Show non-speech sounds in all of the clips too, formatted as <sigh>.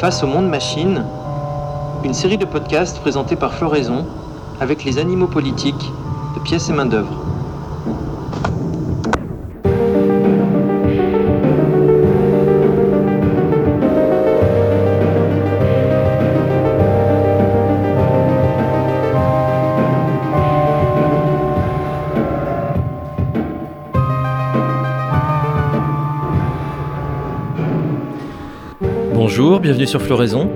Face au monde machine, une série de podcasts présentés par Floraison avec les animaux politiques de pièces et main-d'œuvre. Bienvenue sur Floraison.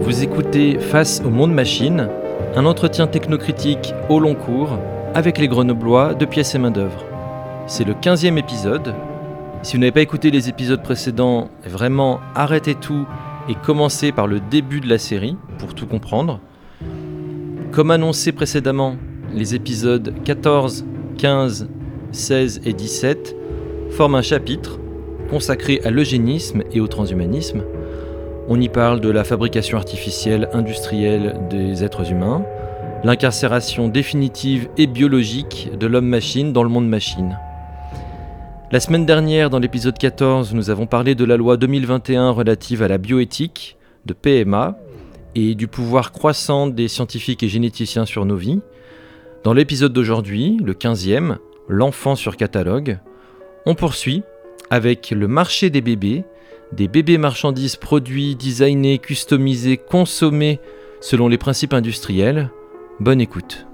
Vous écoutez Face au monde machine, un entretien technocritique au long cours avec les grenoblois de pièces et main-d'œuvre. C'est le 15e épisode. Si vous n'avez pas écouté les épisodes précédents, vraiment arrêtez tout et commencez par le début de la série pour tout comprendre. Comme annoncé précédemment, les épisodes 14, 15, 16 et 17 forment un chapitre consacré à l'eugénisme et au transhumanisme on y parle de la fabrication artificielle industrielle des êtres humains, l'incarcération définitive et biologique de l'homme-machine dans le monde machine. La semaine dernière, dans l'épisode 14, nous avons parlé de la loi 2021 relative à la bioéthique, de PMA, et du pouvoir croissant des scientifiques et généticiens sur nos vies. Dans l'épisode d'aujourd'hui, le 15e, L'enfant sur catalogue, on poursuit avec le marché des bébés des bébés marchandises produits, designés, customisés, consommés selon les principes industriels. Bonne écoute.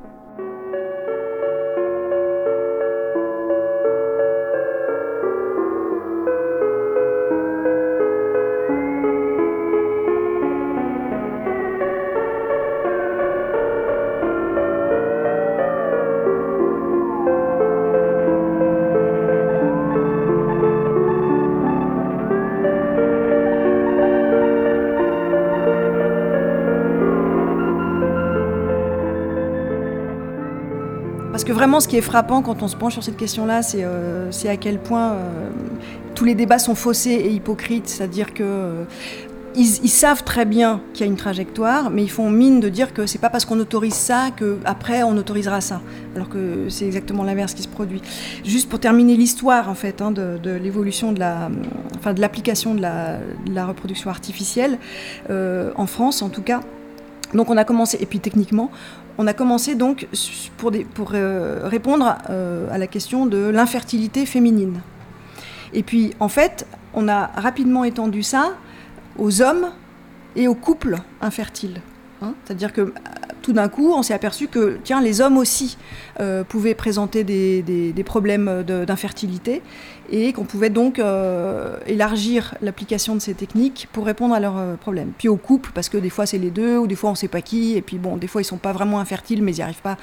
Vraiment, ce qui est frappant quand on se penche sur cette question-là, c'est euh, à quel point euh, tous les débats sont faussés et hypocrites. C'est-à-dire que euh, ils, savent très bien qu'il y a une trajectoire, mais ils font mine de dire que c'est pas parce qu'on autorise ça que après on autorisera ça, alors que c'est exactement l'inverse qui se produit. Juste pour terminer l'histoire en fait hein, de, l'évolution de la, enfin de l'application de la, de la, reproduction artificielle en France en tout cas. Donc on a commencé, et puis techniquement, on a commencé donc pour, euh, répondre euh, à la question de l'infertilité féminine. Et puis, en fait, on a rapidement étendu ça aux hommes et aux couples infertiles. Hein. C'est-à-dire que tout d'un coup, on s'est aperçu que tiens, les hommes aussi euh, pouvaient présenter des, problèmes d'infertilité et qu'on pouvait donc euh, élargir l'application de ces techniques pour répondre à leurs euh, problèmes. Puis au couple, parce que des fois c'est les deux, ou des fois on ne sait pas qui, et puis bon, des fois ils ne sont pas vraiment infertiles, mais ils n'y arrivent pas,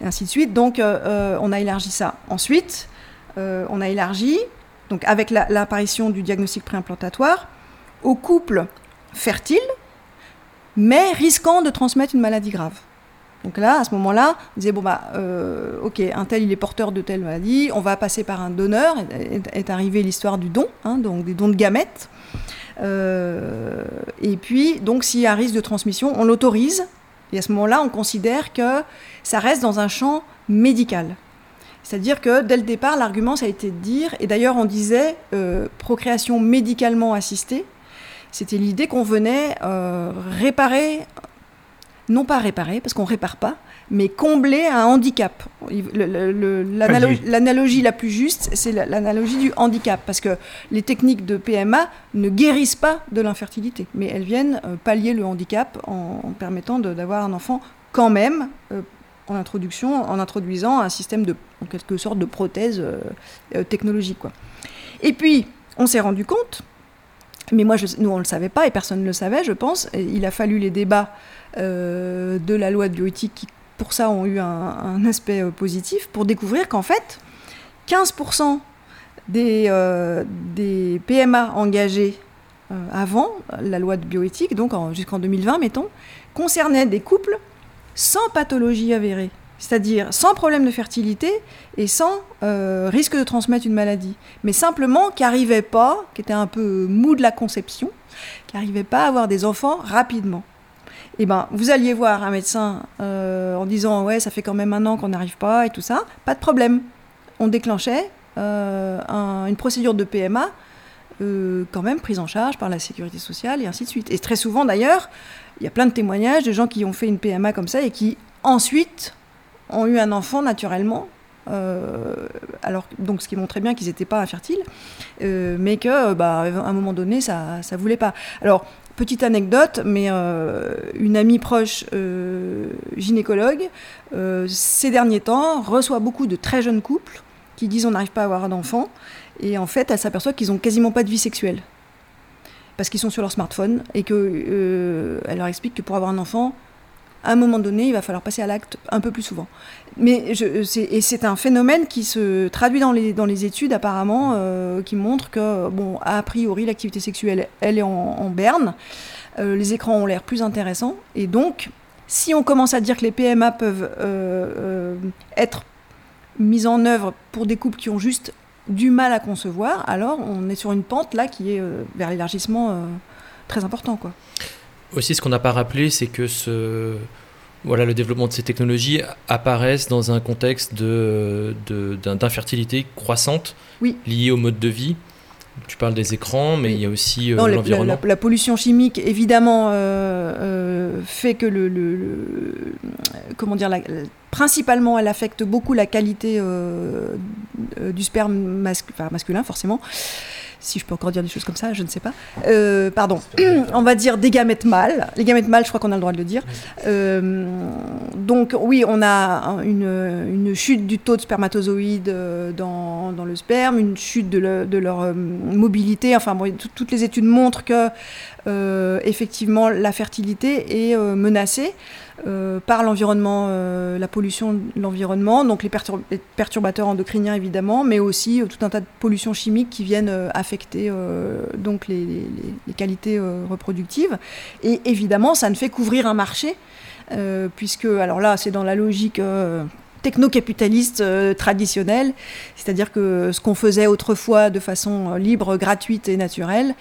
et ainsi de suite. Donc on a élargi ça. Ensuite, on a élargi, donc avec l'apparition du diagnostic préimplantatoire, aux couples fertiles mais risquant de transmettre une maladie grave. Donc là, à ce moment-là, on disait, bon, bah, euh, ok, un tel, il est porteur de telle maladie, on va passer par un donneur, est, arrivée l'histoire du don, hein, donc des dons de gamètes. Euh, et puis, donc, s'il y a un risque de transmission, on l'autorise, et à ce moment-là, on considère que ça reste dans un champ médical. C'est-à-dire que dès le départ, l'argument, ça a été de dire, et d'ailleurs, on disait euh, procréation médicalement assistée, c'était l'idée qu'on venait euh, réparer, non pas réparer, parce qu'on répare pas, mais combler un handicap. L'analogie la plus juste, c'est l'analogie du handicap, parce que les techniques de PMA ne guérissent pas de l'infertilité, mais elles viennent euh, pallier le handicap en, permettant d'avoir un enfant quand même. Euh, en introduction, en introduisant un système de, en quelque sorte, de prothèse technologique. Quoi. Et puis, on s'est rendu compte mais moi, nous, on ne le savait pas et personne ne le savait, je pense. il a fallu les débats euh, de la loi de bioéthique qui, pour ça, ont eu un, aspect euh, positif, pour découvrir qu'en fait, 15% des, euh, des, PMA engagés avant la loi de bioéthique, donc jusqu'en 2020, mettons, concernaient des couples sans pathologie avérée c'est-à-dire sans problème de fertilité et sans euh, risque de transmettre une maladie, mais simplement qui n'arrivaient pas, qui étaient un peu mou de la conception, qui n'arrivaient pas à avoir des enfants rapidement. Et eh ben, vous alliez voir un médecin euh, en disant ouais, ça fait quand même un an qu'on n'arrive pas et tout ça, pas de problème. On déclenchait euh, une procédure de PMA quand même prises en charge par la sécurité sociale et ainsi de suite. Et très souvent d'ailleurs, il y a plein de témoignages de gens qui ont fait une PMA comme ça et qui ensuite ont eu un enfant naturellement euh, alors, donc, ce qui montrait bien qu'ils n'étaient pas infertiles, euh, mais que, bah, à un moment donné, ça ne voulait pas. Alors, petite anecdote, mais euh, une amie proche gynécologue, ces derniers temps, reçoit beaucoup de très jeunes couples qui disent on n'arrive pas à avoir d'enfant, et en fait, elle s'aperçoit qu'ils n'ont quasiment pas de vie sexuelle. Parce qu'ils sont sur leur smartphone et qu'elle leur explique que pour avoir un enfant, à un moment donné, il va falloir passer à l'acte un peu plus souvent. Mais et c'est un phénomène qui se traduit dans les, dans les études apparemment, euh, qui montre que, bon, a priori, l'activité sexuelle, elle est en, berne, euh, les écrans ont l'air plus intéressants, et donc, si on commence à dire que les PMA peuvent euh, être mises en œuvre pour des couples qui ont juste du mal à concevoir, alors on est sur une pente là qui est vers l'élargissement très important, quoi. Aussi, ce qu'on n'a pas rappelé, c'est que ce, voilà, le développement de ces technologies apparaissent dans un contexte d'infertilité de, croissante oui. liée au mode de vie. Tu parles des écrans, mais il y a aussi euh, l'environnement. La, pollution chimique, évidemment, euh, euh, fait que le, comment dire, principalement, elle affecte beaucoup la qualité du sperme masculin, forcément si je peux encore dire des choses comme ça, je ne sais pas. Euh, pardon, <clears throat> on va dire des gamètes mâles. Les gamètes mâles, je crois qu'on a le droit de le dire. Euh, donc oui, on a une, chute du taux de spermatozoïdes euh, dans, le sperme, une chute de, leur mobilité. Enfin, bon, toutes les études montrent que effectivement la fertilité est menacée. Euh, par l'environnement, euh, la pollution de l'environnement, donc les, perturbateurs endocriniens évidemment, mais aussi euh, tout un tas de pollutions chimiques qui viennent affecter donc les, qualités reproductives. Et évidemment, ça ne fait qu'ouvrir un marché, puisque, alors là, c'est dans la logique techno-capitaliste traditionnelle, c'est-à-dire que ce qu'on faisait autrefois de façon libre, gratuite et naturelle,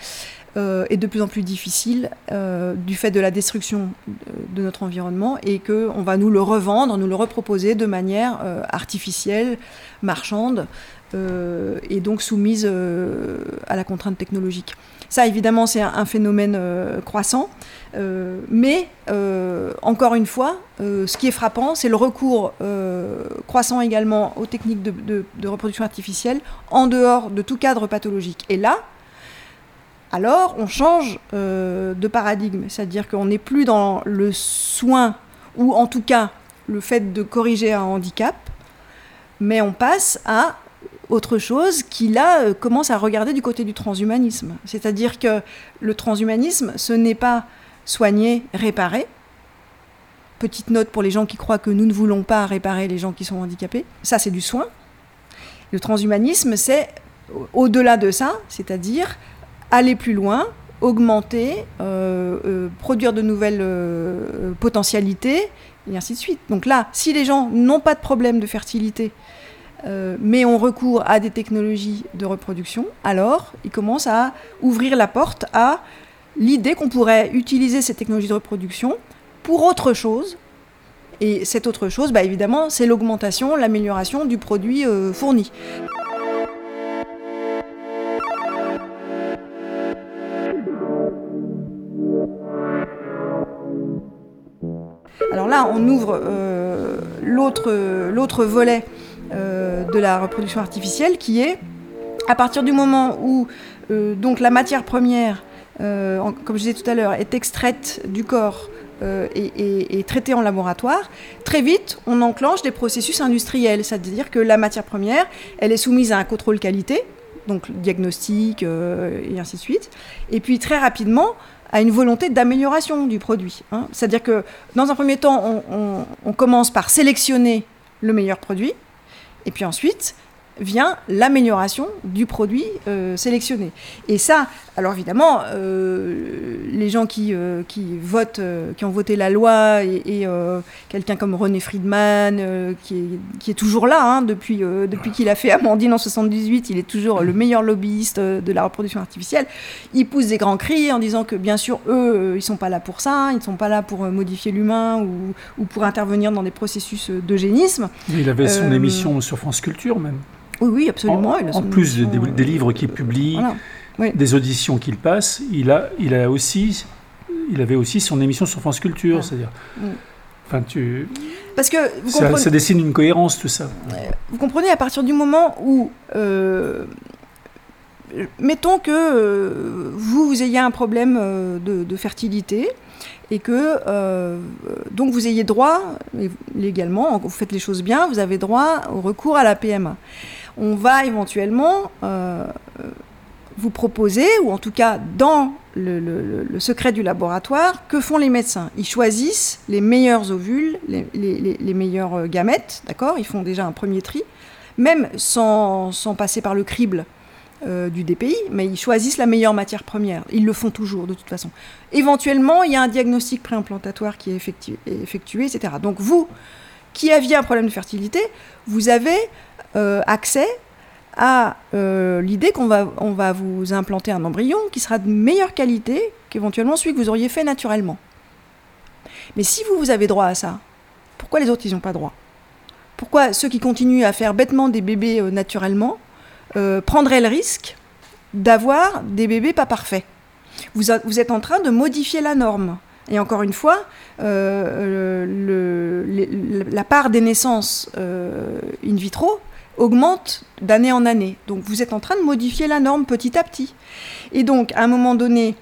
euh, est de plus en plus difficile euh, du fait de la destruction de, notre environnement et qu'on va nous le revendre, nous le reproposer de manière euh, artificielle, marchande et donc soumise à la contrainte technologique. Ça, évidemment, c'est un, phénomène croissant, mais encore une fois, ce qui est frappant, c'est le recours croissant également aux techniques de, de reproduction artificielle en dehors de tout cadre pathologique. Et là, alors on change euh, de paradigme. C'est-à-dire qu'on n'est plus dans le soin, ou en tout cas le fait de corriger un handicap, mais on passe à autre chose qui là euh, commence à regarder du côté du transhumanisme. C'est-à-dire que le transhumanisme, ce n'est pas soigner, réparer. Petite note pour les gens qui croient que nous ne voulons pas réparer les gens qui sont handicapés. Ça, c'est du soin. Le transhumanisme, c'est au-delà de ça, c'est-à-dire aller plus loin, augmenter, euh, euh, produire de nouvelles euh, potentialités, et ainsi de suite. Donc là, si les gens n'ont pas de problème de fertilité, mais ont recours à des technologies de reproduction, alors ils commencent à ouvrir la porte à l'idée qu'on pourrait utiliser ces technologies de reproduction pour autre chose. Et cette autre chose, bah, évidemment, c'est l'augmentation, l'amélioration du produit fourni. Alors là, on ouvre euh, l'autre volet euh, de la reproduction artificielle qui est à partir du moment où euh, donc la matière première, comme je disais tout à l'heure, est extraite du corps et, traitée en laboratoire, très vite, on enclenche des processus industriels, c'est-à-dire que la matière première, elle est soumise à un contrôle qualité, donc diagnostic et ainsi de suite, et puis très rapidement, à une volonté d'amélioration du produit. Hein. C'est-à-dire que dans un premier temps, on, commence par sélectionner le meilleur produit, et puis ensuite, vient l'amélioration du produit euh, sélectionné. Et ça, alors évidemment, euh, les gens qui, euh, qui votent, qui ont voté la loi, et, quelqu'un comme René Friedman, qui est, qui, est, toujours là, hein, depuis, depuis qu'il a fait Amandine en 78, il est toujours le meilleur lobbyiste de la reproduction artificielle, il pousse des grands cris en disant que bien sûr, eux, ils sont pas là pour ça, ils ne sont pas là pour modifier l'humain ou, ou, pour intervenir dans des processus d'eugénisme. Il avait son émission sur France Culture même. Oui, oui, absolument. En, plus des, livres qu'il publie. des auditions qu'il passe, il a, il a aussi, il avait aussi son émission sur France Culture, ah. c'est-à-dire. Mm. Enfin, tu. Parce que vous ça, comprenez... ça, dessine une cohérence tout ça. Vous comprenez à partir du moment où euh, mettons que euh, vous, vous ayez un problème euh, de, fertilité et que euh, donc vous ayez droit, légalement, vous faites les choses bien, vous avez droit au recours à la PMA. On va éventuellement vous proposer, ou en tout cas dans le, secret du laboratoire, que font les médecins Ils choisissent les meilleurs ovules, les, les meilleurs gamètes, d'accord? Ils font déjà un premier tri, même sans, passer par le crible euh, du DPI, mais ils choisissent la meilleure matière première. Ils le font toujours, de toute façon. Éventuellement, il y a un diagnostic préimplantatoire qui est effectué, etc. Donc vous, qui aviez un problème de fertilité, vous avez euh, accès à euh, l'idée qu'on va, on va vous implanter un embryon qui sera de meilleure qualité qu'éventuellement celui que vous auriez fait naturellement. Mais si vous, vous avez droit à ça, pourquoi les autres, n'ont pas droit? Pourquoi ceux qui continuent à faire bêtement des bébés naturellement euh, prendrait le risque d'avoir des bébés pas parfaits? Vous, vous, êtes en train de modifier la norme. Et encore une fois, euh, la part des naissances euh, in vitro augmente d'année en année. Donc vous êtes en train de modifier la norme petit à petit. Et donc, à un moment donné,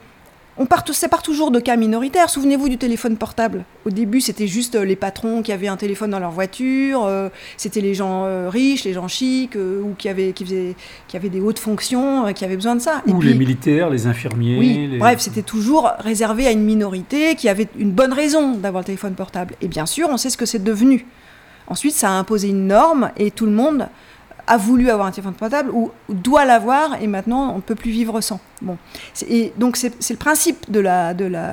on part, sépare toujours de cas minoritaires. Souvenez-vous du téléphone portable. Au début, c'était juste euh, les patrons qui avaient un téléphone dans leur voiture. Euh, c'était les gens euh, riches, les gens chics, ou qui avaient, qui, qui avaient des hautes fonctions, qui avaient besoin de ça. Ou les militaires, les infirmiers. Oui, bref, c'était toujours réservé à une minorité qui avait une bonne raison d'avoir le téléphone portable. Et bien sûr, on sait ce que c'est devenu. Ensuite, ça a imposé une norme et tout le monde a voulu avoir un téléphone portable ou doit l'avoir et maintenant on ne peut plus vivre sans. Bon. Et donc c'est le principe de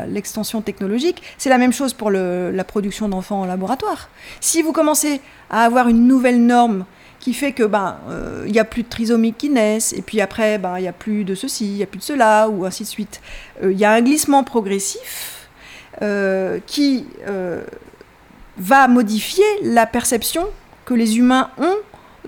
l'extension la, de technologique. C'est la même chose pour la production d'enfants en laboratoire. Si vous commencez à avoir une nouvelle norme qui fait que ben euh, il n'y a plus de trisomie qui naissent et puis après ben il n'y a plus de ceci, il n'y a plus de cela ou ainsi de suite. Euh, il y a un glissement progressif euh, qui va modifier la perception que les humains ont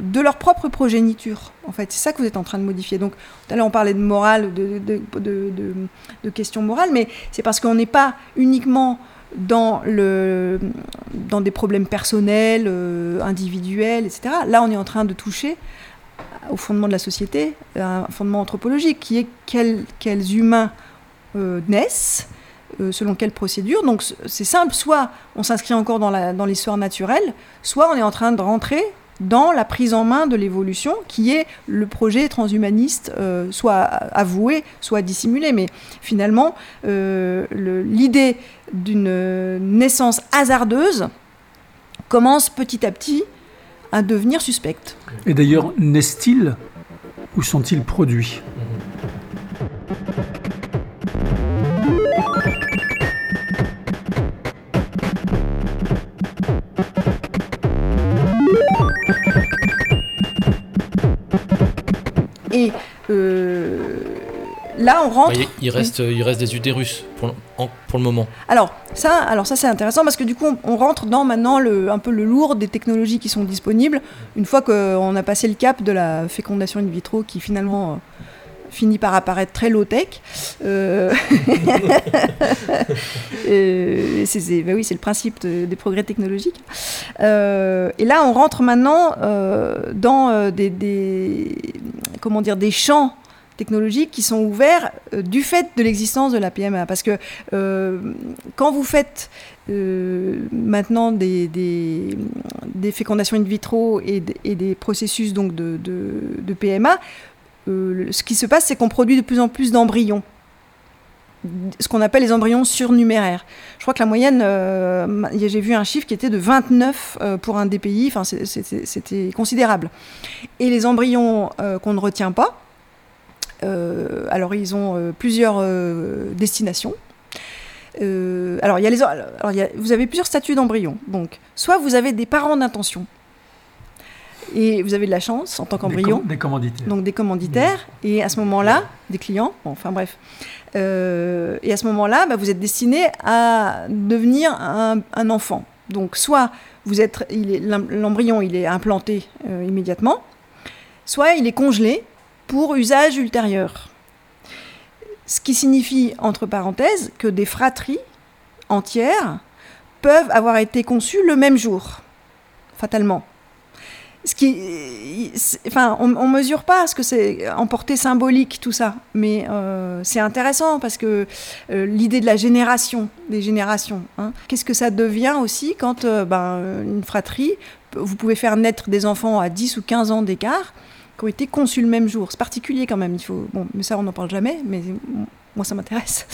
de leur propre progéniture. En fait, c'est ça que vous êtes en train de modifier. Donc, tout à l'heure, on parlait de morale, de, questions morales, mais c'est parce qu'on n'est pas uniquement dans, des problèmes personnels, euh, individuels, etc. Là, on est en train de toucher au fondement de la société, un fondement anthropologique, qui est quels, quels humains euh, naissent, euh, selon quelle procédure. Donc c'est simple, soit on s'inscrit encore dans l'histoire naturelle, soit on est en train de rentrer dans la prise en main de l'évolution qui est le projet transhumaniste, euh, soit avoué, soit dissimulé. Mais finalement, euh, l'idée d'une naissance hasardeuse commence petit à petit à devenir suspecte. Et d'ailleurs, naissent-ils ou sont-ils produits? Là, on rentre. Bah, il, reste, il reste des utérus pour, pour le moment. Alors ça, alors ça c'est intéressant parce que du coup, on, rentre dans maintenant le, un peu le lourd des technologies qui sont disponibles. Une fois qu'on a passé le cap de la fécondation in vitro, qui finalement euh, finit par apparaître très low-tech. Euh... <laughs> c'est, bah oui, c'est le principe des progrès technologiques. Euh, et là, on rentre maintenant euh, dans euh, des, des, comment dire, des champs technologiques qui sont ouverts du fait de l'existence de la PMA. Parce que quand vous faites maintenant des, fécondations in vitro et, des processus donc de, PMA, euh, ce qui se passe, c'est qu'on produit de plus en plus d'embryons ce qu'on appelle les embryons surnuméraires. Je crois que la moyenne, euh, j'ai vu un chiffre qui était de 29 euh, pour un DPI, enfin, c'était considérable. Et les embryons qu'on ne retient pas, alors ils ont plusieurs destinations. alors, il y a les, alors vous avez plusieurs statuts d'embryons. Donc, soit vous avez des parents d'intention, et vous avez de la chance en tant qu'embryon. Des, commanditaires. Donc des commanditaires. Et à ce moment-là, des clients. enfin bref. Euh, et à ce moment-là, bah, vous êtes destiné à devenir un, enfant. Donc soit vous êtes, l'embryon il est implanté euh, immédiatement, soit il est congelé pour usage ultérieur. Ce qui signifie, entre parenthèses, que des fratries entières peuvent avoir été conçues le même jour, fatalement. Ce qui, enfin, on, ne mesure pas ce que c'est en portée symbolique tout ça, mais euh, c'est intéressant parce que euh, l'idée de la génération, des générations, hein, qu'est-ce que ça devient aussi quand euh, ben, une fratrie, vous pouvez faire naître des enfants à 10 ou 15 ans d'écart, qui ont été conçus le même jour. C'est particulier quand même. Il faut, bon, mais ça on n'en parle jamais, mais moi ça m'intéresse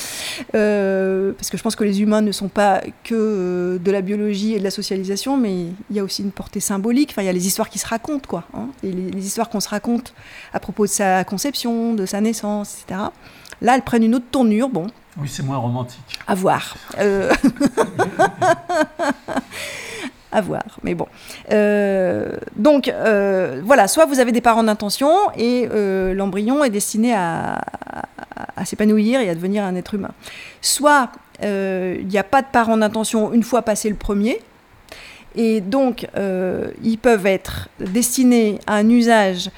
euh, parce que je pense que les humains ne sont pas que euh, de la biologie et de la socialisation, mais il y a aussi une portée symbolique. Enfin, il y a les histoires qui se racontent, quoi. Hein. et les, histoires qu'on se raconte à propos de sa conception, de sa naissance, etc. Là, elles prennent une autre tournure. Bon. Oui, c'est moins romantique. À voir. Euh... <laughs> à voir. Mais bon. Euh, donc, euh, voilà, soit vous avez des parents d'intention et euh, l'embryon est destiné à, s'épanouir et à devenir un être humain. Soit il n'y a pas de parents d'intention une fois passé le premier. Et donc, ils peuvent être destinés à un usage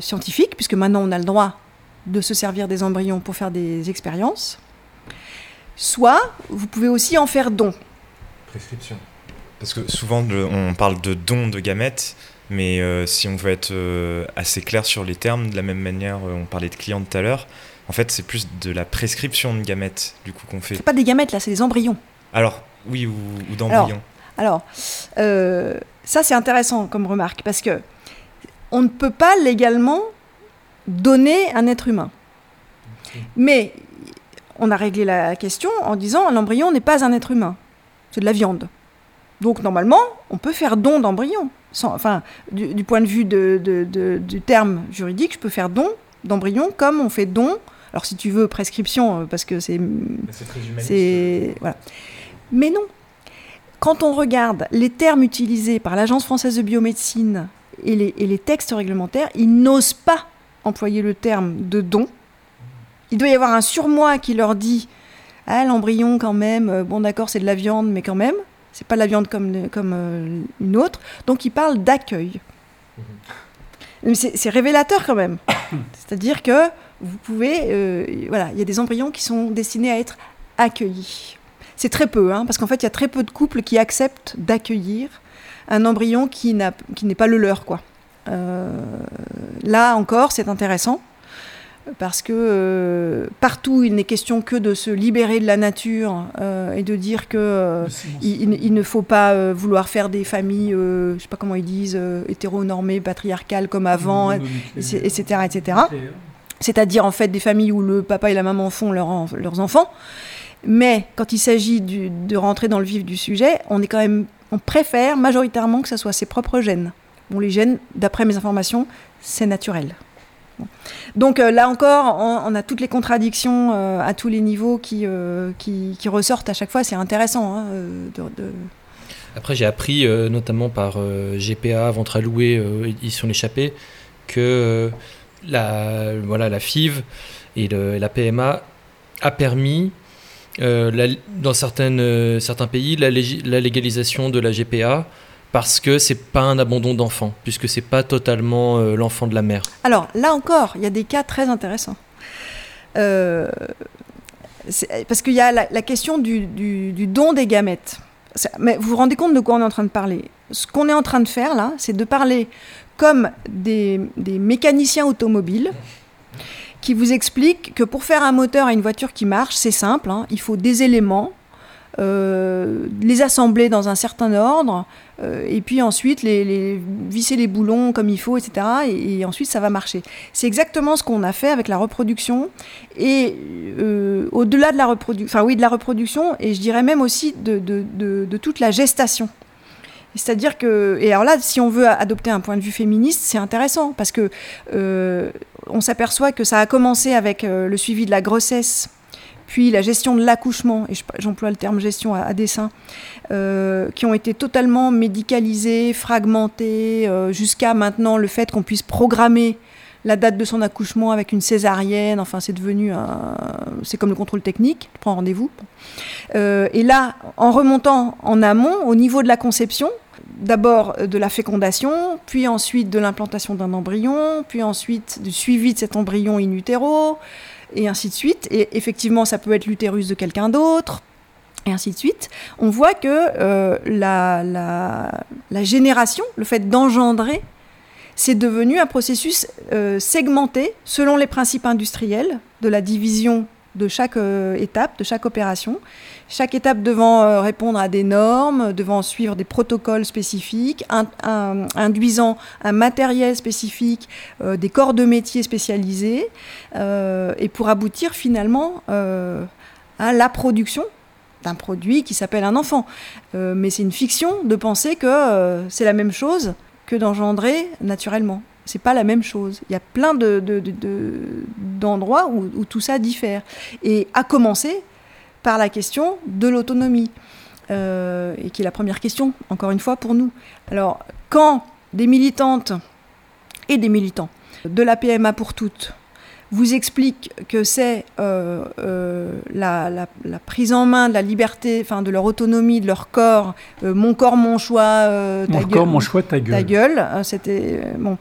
scientifique, puisque maintenant on a le droit de se servir des embryons pour faire des expériences. Soit, vous pouvez aussi en faire don. Prescription. Parce que souvent, on parle de don de gamètes, mais euh, si on veut être euh, assez clair sur les termes, de la même manière, euh, on parlait de clients tout à l'heure, en fait, c'est plus de la prescription de gamètes, du coup, qu'on fait. C'est pas des gamètes, là, c'est des embryons. Alors, oui, ou, d'embryons. Alors, ça, c'est intéressant comme remarque, parce que on ne peut pas légalement donner un être humain. Mais on a réglé la question en disant l'embryon n'est pas un être humain, c'est de la viande. Donc normalement, on peut faire don d'embryon. Enfin, du, point de vue du terme juridique, je peux faire don d'embryon comme on fait don. Alors si tu veux prescription, euh, parce que c'est, c'est voilà. Mais non. Quand on regarde les termes utilisés par l'Agence française de biomédecine et les, et les textes réglementaires, ils n'osent pas employer le terme de don. Il doit y avoir un surmoi qui leur dit ah, l'embryon quand même, euh, bon d'accord c'est de la viande mais quand même. C'est pas la viande comme, comme euh, une autre. Donc il parle d'accueil. Mhm. C'est révélateur quand même. <coughs> C'est-à-dire que vous pouvez, euh, voilà, il y a des embryons qui sont destinés à être accueillis. C'est très peu, hein, parce qu'en fait, il y a très peu de couples qui acceptent d'accueillir un embryon qui n'est pas le leur, quoi. Euh, là encore, c'est intéressant parce que euh, partout il n'est question que de se libérer de la nature euh, et de dire que euh, il, ne faut pas vouloir faire des familles, je sais pas comment ils disent, hétéronormées, patriarcales comme avant, etc., etc. C'est-à-dire en fait des familles où le papa et la maman font leurs enfants. Mais quand il s'agit de rentrer dans le vif du sujet, on est quand même, on préfère majoritairement que ce soit ses propres gènes. Bon, les gènes, d'après mes informations, c'est naturel. Donc euh, là encore, on, a toutes les contradictions euh, à tous les niveaux qui, euh, qui, ressortent à chaque fois. C'est intéressant. Hein, Après, j'ai appris, notamment par GPA, Ventre à louer, édition l'échappée, que la, voilà, la FIV et la PMA a permis, dans certaines, certains pays, la, légalisation de la GPA parce que c'est pas un abandon d'enfant, puisque c'est pas totalement euh, l'enfant de la mère. Alors là encore, il y a des cas très intéressants. Euh, parce qu'il y a la, question du, don des gamètes. Mais vous vous rendez compte de quoi on est en train de parler? Ce qu'on est en train de faire là, c'est de parler comme des, mécaniciens automobiles qui vous expliquent que pour faire un moteur à une voiture qui marche, c'est simple, hein. il faut des éléments, euh, les assembler dans un certain ordre, et puis ensuite les, visser les boulons comme il faut, etc. Et, ensuite ça va marcher. C'est exactement ce qu'on a fait avec la reproduction, et euh, au-delà de la reproduction, enfin oui, de la reproduction, et je dirais même aussi de, toute la gestation. C'est-à-dire que, et alors là, si on veut adopter un point de vue féministe, c'est intéressant parce que on s'aperçoit que ça a commencé avec le suivi de la grossesse puis la gestion de l'accouchement, et j'emploie le terme gestion à, dessein, euh, qui ont été totalement médicalisés, fragmentés, euh, jusqu'à maintenant le fait qu'on puisse programmer la date de son accouchement avec une césarienne, enfin c'est devenu un... c'est comme le contrôle technique, tu prends rendez-vous. Euh, et là, en remontant en amont, au niveau de la conception, d'abord de la fécondation, puis ensuite de l'implantation d'un embryon, puis ensuite du suivi de cet embryon in utero, et ainsi de suite. Et effectivement, ça peut être l'utérus de quelqu'un d'autre, et ainsi de suite, on voit que euh, la, génération, le fait d'engendrer, c'est devenu un processus euh, segmenté selon les principes industriels de la division de chaque euh, étape, de chaque opération. Chaque étape devant répondre à des normes, devant suivre des protocoles spécifiques, induisant un matériel spécifique, des corps de métier spécialisés, et pour aboutir finalement à la production d'un produit qui s'appelle un enfant. Euh, mais c'est une fiction de penser que euh, c'est la même chose que d'engendrer naturellement. C'est pas la même chose. Il y a plein d'endroits de, où, où, tout ça diffère. Et à commencer par la question de l'autonomie, euh, et qui est la première question, encore une fois, pour nous. Alors, quand des militantes et des militants de la PMA pour toutes vous explique que c'est euh, euh, la, prise en main de la liberté, enfin de leur autonomie, de leur corps, mon corps, mon choix, ta mon corps, mon choix, ta gueule. Ta gueule, c'était bon.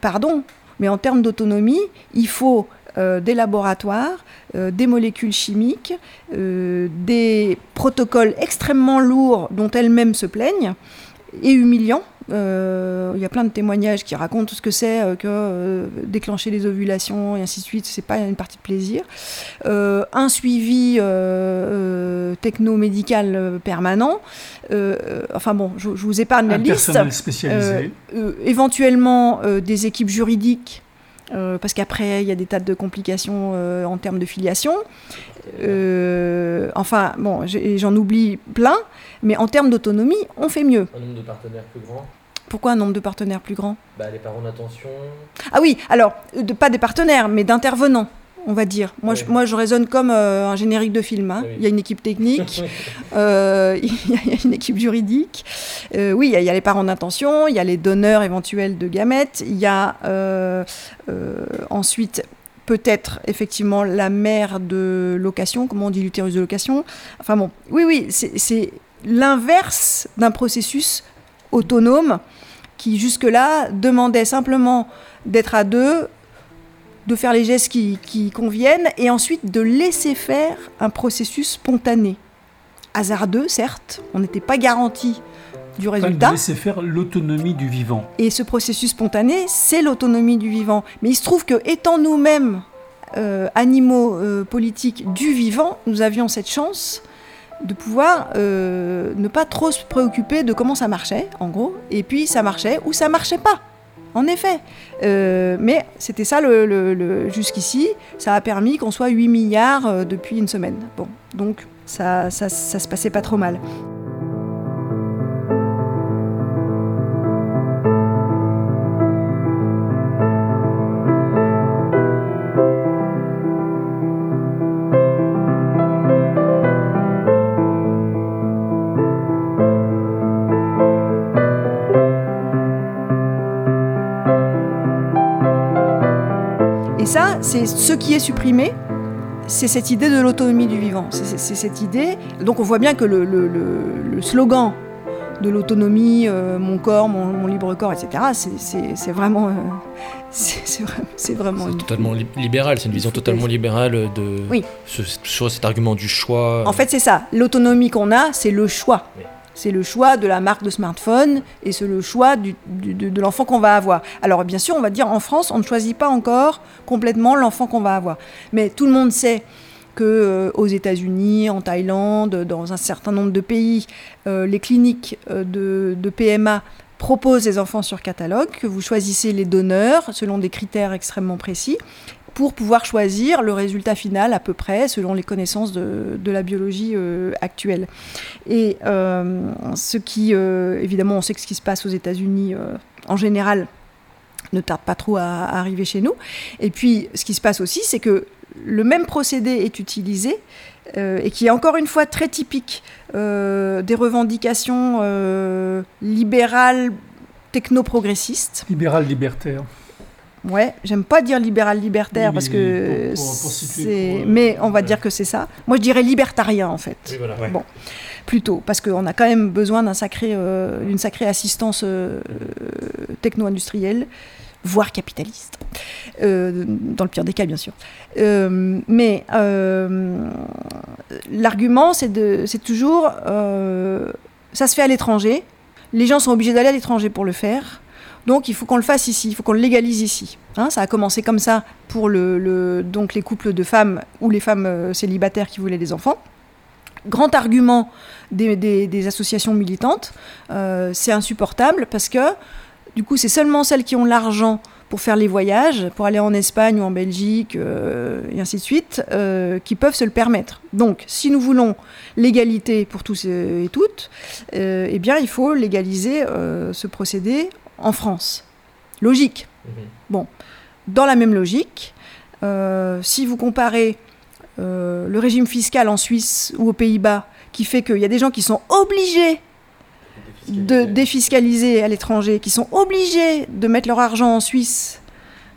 pardon, mais en termes d'autonomie, il faut des laboratoires, des molécules chimiques, des protocoles extrêmement lourds dont elles-mêmes se plaignent et humiliants euh, il y a plein de témoignages qui racontent ce que c'est euh, que euh, déclencher les ovulations et ainsi de suite. C'est pas une partie de plaisir. un suivi techno-médical permanent. enfin bon, je, vous épargne la liste. Personnel spécialisé. éventuellement des équipes juridiques. Parce qu'après, il y a des tas de complications en termes de filiation. enfin, bon, j'en oublie plein. Mais en termes d'autonomie, on fait mieux. Un nombre de partenaires plus grand? Pourquoi un nombre de partenaires plus grand? Bah, Les parents d'attention. Ah oui, alors, de, pas des partenaires, mais d'intervenants on va dire. Moi, je, moi, je raisonne comme euh, un générique de film. Hein. Il y a une équipe technique, <laughs> euh, il, y a, une équipe juridique. Euh, oui, il y, a, les parents d'intention, il y a les donneurs éventuels de gamètes, il y a ensuite peut-être effectivement la mère de location, comment on dit l'utérus de location. Enfin bon, oui, oui, c'est l'inverse d'un processus autonome qui jusque-là demandait simplement d'être à deux, de faire les gestes qui, conviennent et ensuite de laisser faire un processus spontané. Hasardeux, certes, on n'était pas garanti du résultat. De laisser faire l'autonomie du vivant. Et ce processus spontané, c'est l'autonomie du vivant. Mais il se trouve que, étant nous-mêmes euh, animaux euh, politiques du vivant, nous avions cette chance de pouvoir euh, ne pas trop se préoccuper de comment ça marchait, en gros, et puis ça marchait ou ça marchait pas. En effet. Euh, mais c'était ça le, jusqu'ici. Ça a permis qu'on soit 8 milliards euh, depuis une semaine. Bon, donc ça, ça, ça se passait pas trop mal. C'est ce qui est supprimé, c'est cette idée de l'autonomie du vivant. C'est cette idée. Donc on voit bien que le, slogan de l'autonomie, euh, mon corps, mon, libre corps, etc., <laughs> c'est vraiment. c'est vraiment. totalement libéral, c'est une vision totalement libérale de. Oui. sur cet argument du choix. En fait, c'est ça. L'autonomie qu'on a, c'est le choix. C'est le choix de la marque de smartphone et c'est le choix de, l'enfant qu'on va avoir. Alors bien sûr, on va dire en France, on ne choisit pas encore complètement l'enfant qu'on va avoir. Mais tout le monde sait que euh, États-Unis, en Thaïlande, dans un certain nombre de pays, euh, les cliniques euh, de, PMA proposent des enfants sur catalogue, que vous choisissez les donneurs selon des critères extrêmement précis pour pouvoir choisir le résultat final à peu près selon les connaissances de, la biologie euh, actuelle. Et euh, ce qui, euh, évidemment, on sait que ce qui se passe aux États-Unis en général ne tarde pas trop à, arriver chez nous. Et puis, ce qui se passe aussi, c'est que le même procédé est utilisé et qui est encore une fois très typique des revendications libérales techno-progressistes. Libérales libertaires. Ouais, j'aime pas dire libéral libertaire parce que c'est, mais on va dire que c'est ça. Moi, je dirais libertarien en fait. Bon, plutôt parce qu'on a quand même besoin d'un sacré, euh, d'une sacrée assistance euh, techno-industrielle. voire capitaliste, dans le pire des cas bien sûr. mais l'argument, c'est toujours, ça se fait à l'étranger, les gens sont obligés d'aller à l'étranger pour le faire, donc il faut qu'on le fasse ici, il faut qu'on le légalise ici. Hein, ça a commencé comme ça pour donc les couples de femmes ou les femmes euh, célibataires qui voulaient des enfants. Grand argument des, associations militantes, euh, c'est insupportable parce que du coup c'est seulement celles qui ont l'argent pour faire les voyages, pour aller en Espagne ou en Belgique, euh, et ainsi de suite, qui peuvent se le permettre. Donc, si nous voulons l'égalité pour tous et toutes, eh bien, il faut légaliser ce procédé en France. Logique. Mhm. Bon, dans la même logique, euh, si vous comparez euh, le régime fiscal en Suisse ou aux Pays-Bas, qui fait qu'il y a des gens qui sont obligés de défiscaliser à l'étranger, qui sont obligés de mettre leur argent en Suisse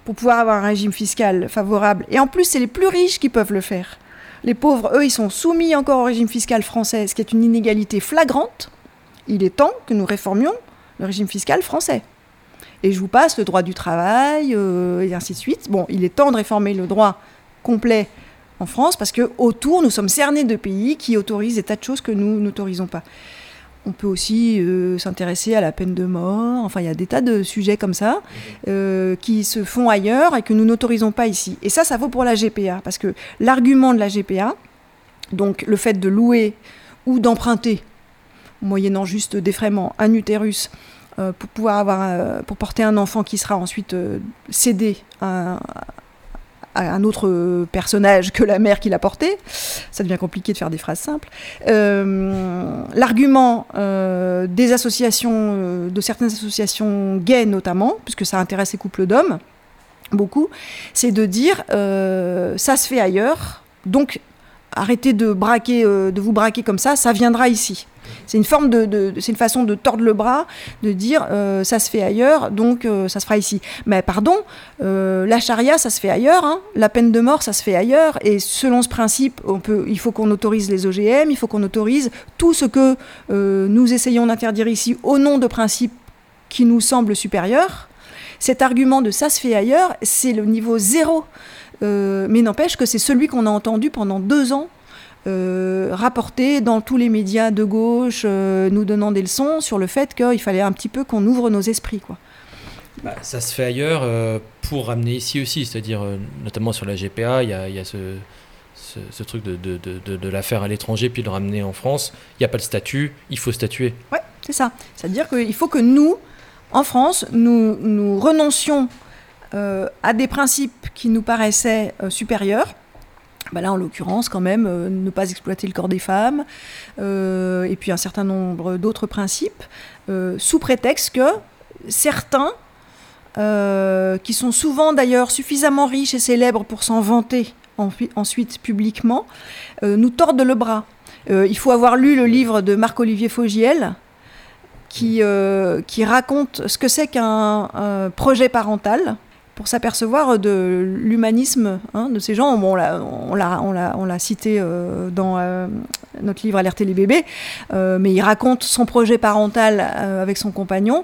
pour pouvoir avoir un régime fiscal favorable. Et en plus, c'est les plus riches qui peuvent le faire. Les pauvres, eux, ils sont soumis encore au régime fiscal français, ce qui est une inégalité flagrante. Il est temps que nous réformions le régime fiscal français. Et je vous passe le droit du travail, euh, et ainsi de suite. Bon, il est temps de réformer le droit complet en France, parce que autour, nous sommes cernés de pays qui autorisent des tas de choses que nous n'autorisons pas. On peut aussi euh, s'intéresser à la peine de mort. Enfin, il y a des tas de sujets comme ça euh, qui se font ailleurs et que nous n'autorisons pas ici. Et ça, ça vaut pour la GPA. Parce que l'argument de la GPA, donc le fait de louer ou d'emprunter moyennant juste défraiement, un utérus euh, pour pouvoir avoir euh, pour porter un enfant qui sera ensuite euh, cédé à, un autre personnage que la mère qui l'a porté. Ça devient compliqué de faire des phrases simples. L'argument des associations, de certaines associations gays notamment, puisque ça intéresse les couples d'hommes, beaucoup, c'est de dire ça se fait ailleurs, donc arrêtez de braquer, de vous braquer comme ça, ça viendra ici. C'est une forme de, c'est une façon de tordre le bras, de dire euh, ça se fait ailleurs, donc euh, ça se fera ici. Mais pardon, euh, la charia, ça se fait ailleurs, hein. la peine de mort, ça se fait ailleurs, et selon ce principe, il faut qu'on autorise les OGM, il faut qu'on autorise tout ce que nous essayons d'interdire ici au nom de principes qui nous semblent supérieurs. Cet argument de ça se fait ailleurs, c'est le niveau zéro. Mais n'empêche que c'est celui qu'on a entendu pendant deux ans euh, rapporté dans tous les médias de gauche, euh, nous donnant des leçons sur le fait qu'il fallait un petit peu qu'on ouvre nos esprits. Quoi. Bah, ça se fait ailleurs euh, pour ramener ici aussi, c'est-à-dire notamment sur la GPA, il y a, ce, ce, truc de, de, de, de la faire à l'étranger puis de le ramener en France. Il n'y a pas de statut, il faut statuer. Ouais, c'est ça. C'est-à-dire qu'il faut que nous, en France, nous, nous renoncions à des principes qui nous paraissaient supérieurs bah là, en l'occurrence, quand même, euh, ne pas exploiter le corps des femmes, euh, et puis un certain nombre d'autres principes, euh, sous prétexte que certains, qui sont souvent d'ailleurs suffisamment riches et célèbres pour s'en vanter ensuite publiquement, nous tordent le bras. il faut avoir lu le livre de Marc-Olivier Fogiel, qui, qui raconte ce que c'est qu'un projet parental pour s'apercevoir de l'humanisme hein, de ces gens. Bon, on l'a cité euh, dans euh, notre livre Alerter les bébés, euh, mais il raconte son projet parental avec son compagnon.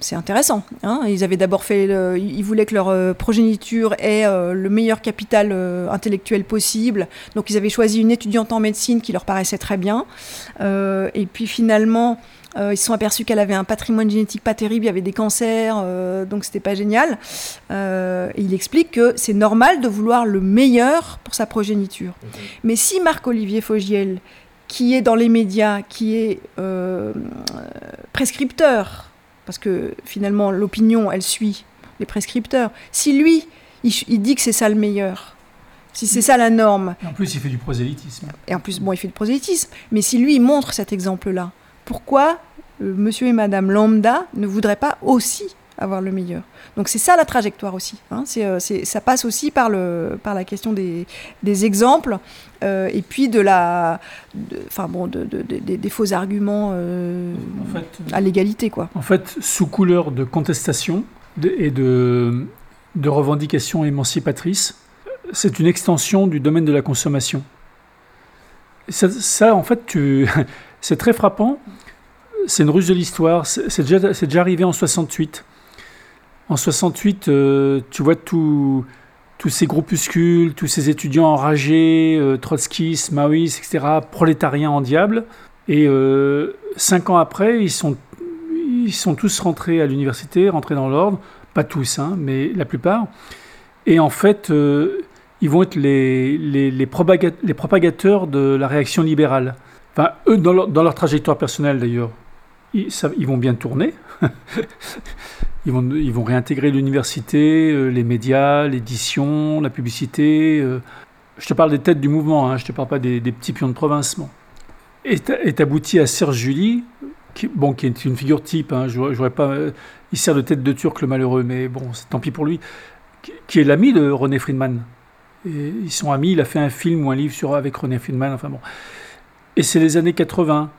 c'est intéressant. Hein. Ils avaient d'abord fait, ils voulaient que leur progéniture ait le meilleur capital intellectuel possible. Donc ils avaient choisi une étudiante en médecine qui leur paraissait très bien. et puis finalement, euh, ils se sont aperçus qu'elle avait un patrimoine génétique pas terrible, il y avait des cancers, euh, donc c'était pas génial. Euh, il explique que c'est normal de vouloir le meilleur pour sa progéniture. Mais si Marc-Olivier Fogiel, qui est dans les médias, qui est prescripteur, parce que finalement l'opinion, elle suit les prescripteurs, si lui, il, dit que c'est ça le meilleur, si c'est ça la norme. en plus, il fait du prosélytisme. Et en plus, bon, il fait du prosélytisme. Mais si lui, il montre cet exemple-là, pourquoi euh, monsieur et madame lambda ne voudraient pas aussi avoir le meilleur. Donc c'est ça la trajectoire aussi. Hein. Euh, ça passe aussi par, le, par la question des, exemples euh, et puis de la, enfin bon, des faux arguments à l'égalité quoi. En fait, sous couleur de contestation et de, de revendication émancipatrice, c'est une extension du domaine de la consommation. Ça, ça en fait, c'est très frappant c'est une ruse de l'histoire. C'est déjà, arrivé en 68. En 68, euh, tu vois tous ces groupuscules, tous ces étudiants enragés, euh, trotskistes, etc., prolétariens en diable. Et euh, cinq ans après, ils sont, tous rentrés à l'université, rentrés dans l'ordre. Pas tous, hein, mais la plupart. Et en fait, ils vont être les, propagateurs de la réaction libérale. Enfin, eux, dans leur, dans leur trajectoire personnelle d'ailleurs, ils, vont bien tourner. <laughs> ils, vont, ils vont réintégrer l'université, euh, les médias, l'édition, la publicité. Euh. je te parle des têtes du mouvement, hein, je ne te parle pas des, petits pions de province. Et tu aboutis à Serge Julie, qui, bon, qui est une figure type. Hein, je, pas, euh, il sert de tête de turc, le malheureux, mais bon, tant pis pour lui. Qui, est l'ami de René Friedman. Et ils sont amis, il a fait un film ou un livre sur, avec René Friedman. Enfin bon. Et c'est les années 80,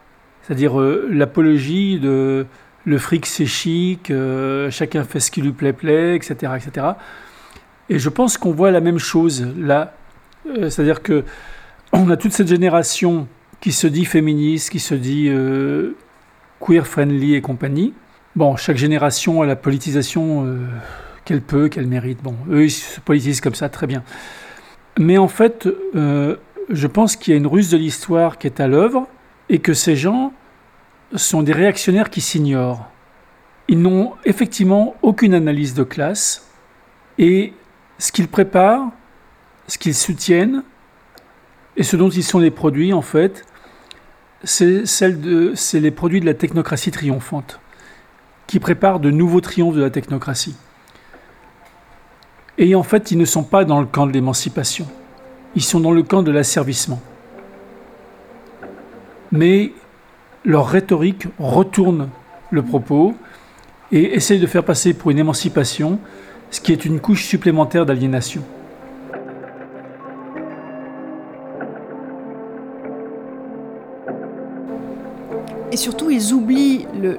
c'est-à-dire euh, l'apologie de le fric c'est chic, euh, chacun fait ce qui lui plaît, plaît, etc. etc. Et je pense qu'on voit la même chose là. Euh, c'est-à-dire que on a toute cette génération qui se dit féministe, qui se dit queer friendly et compagnie. Bon, chaque génération a la politisation qu'elle peut, qu'elle mérite. Bon, eux, ils se politisent comme ça, très bien. Mais en fait, je pense qu'il y a une ruse de l'histoire qui est à l'œuvre et que ces gens sont des réactionnaires qui s'ignorent. Ils n'ont effectivement aucune analyse de classe et ce qu'ils préparent, ce qu'ils soutiennent et ce dont ils sont les produits en fait, c'est les produits de la technocratie triomphante qui préparent de nouveaux triomphes de la technocratie. Et en fait, ils ne sont pas dans le camp de l'émancipation. Ils sont dans le camp de l'asservissement. Mais leur rhétorique retourne le propos et essaye de faire passer pour une émancipation, ce qui est une couche supplémentaire d'aliénation. Et surtout, ils oublient le,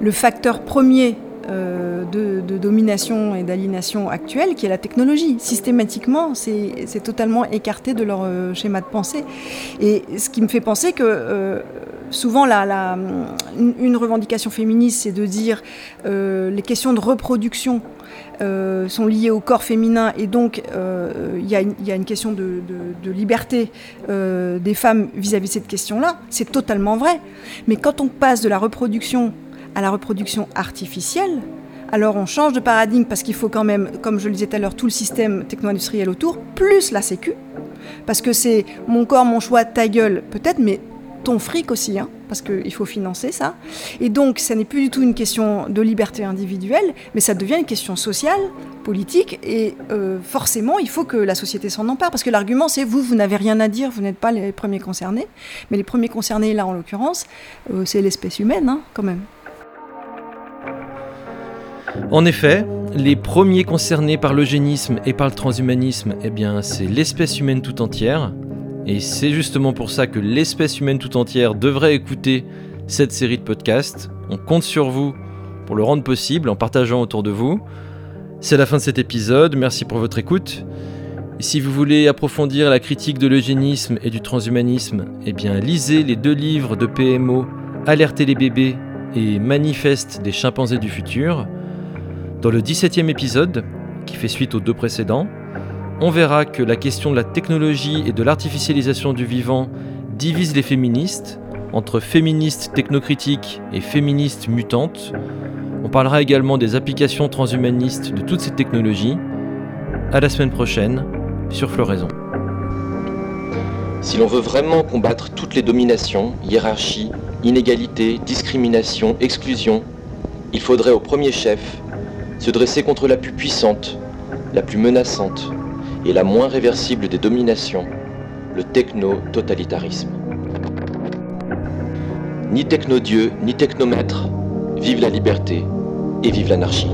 le facteur premier euh, de, domination et d'aliénation actuelle, qui est la technologie. Systématiquement, c'est totalement écarté de leur euh, schéma de pensée. Et ce qui me fait penser que euh, souvent, une revendication féministe, c'est de dire les questions de reproduction sont liées au corps féminin et donc il y, a une question de, de, liberté des femmes vis-à-vis -vis de cette question-là. C'est totalement vrai. Mais quand on passe de la reproduction à la reproduction artificielle, alors on change de paradigme parce qu'il faut quand même, comme je le disais tout à l'heure, tout le système techno-industriel autour, plus la sécu. Parce que c'est mon corps, mon choix, ta gueule, peut-être, mais ton fric aussi, hein, parce qu'il faut financer ça. Et donc, ça n'est plus du tout une question de liberté individuelle, mais ça devient une question sociale, politique, et euh, forcément, il faut que la société s'en empare, parce que l'argument, c'est vous, vous n'avez rien à dire, vous n'êtes pas les premiers concernés, mais les premiers concernés, là, en l'occurrence, euh, c'est l'espèce humaine, hein, quand même. En effet, les premiers concernés par l'eugénisme et par le transhumanisme, eh c'est l'espèce humaine tout entière. Et c'est justement pour ça que l'espèce humaine tout entière devrait écouter cette série de podcasts. On compte sur vous pour le rendre possible en partageant autour de vous. C'est la fin de cet épisode, merci pour votre écoute. Et si vous voulez approfondir la critique de l'eugénisme et du transhumanisme, eh bien lisez les deux livres de PMO Alerter les bébés et Manifeste des chimpanzés du futur. Dans le 17e épisode, qui fait suite aux deux précédents, on verra que la question de la technologie et de l'artificialisation du vivant divise les féministes entre féministes technocritiques et féministes mutantes. On parlera également des applications transhumanistes de toutes ces technologies. À la semaine prochaine sur Floraison. Si l'on veut vraiment combattre toutes les dominations, hiérarchies, inégalités, discriminations, exclusions, il faudrait au premier chef se dresser contre la plus puissante, la plus menaçante et la moins réversible des dominations, le techno-totalitarisme. Ni techno-dieu, ni technomètre, vive la liberté et vive l'anarchie.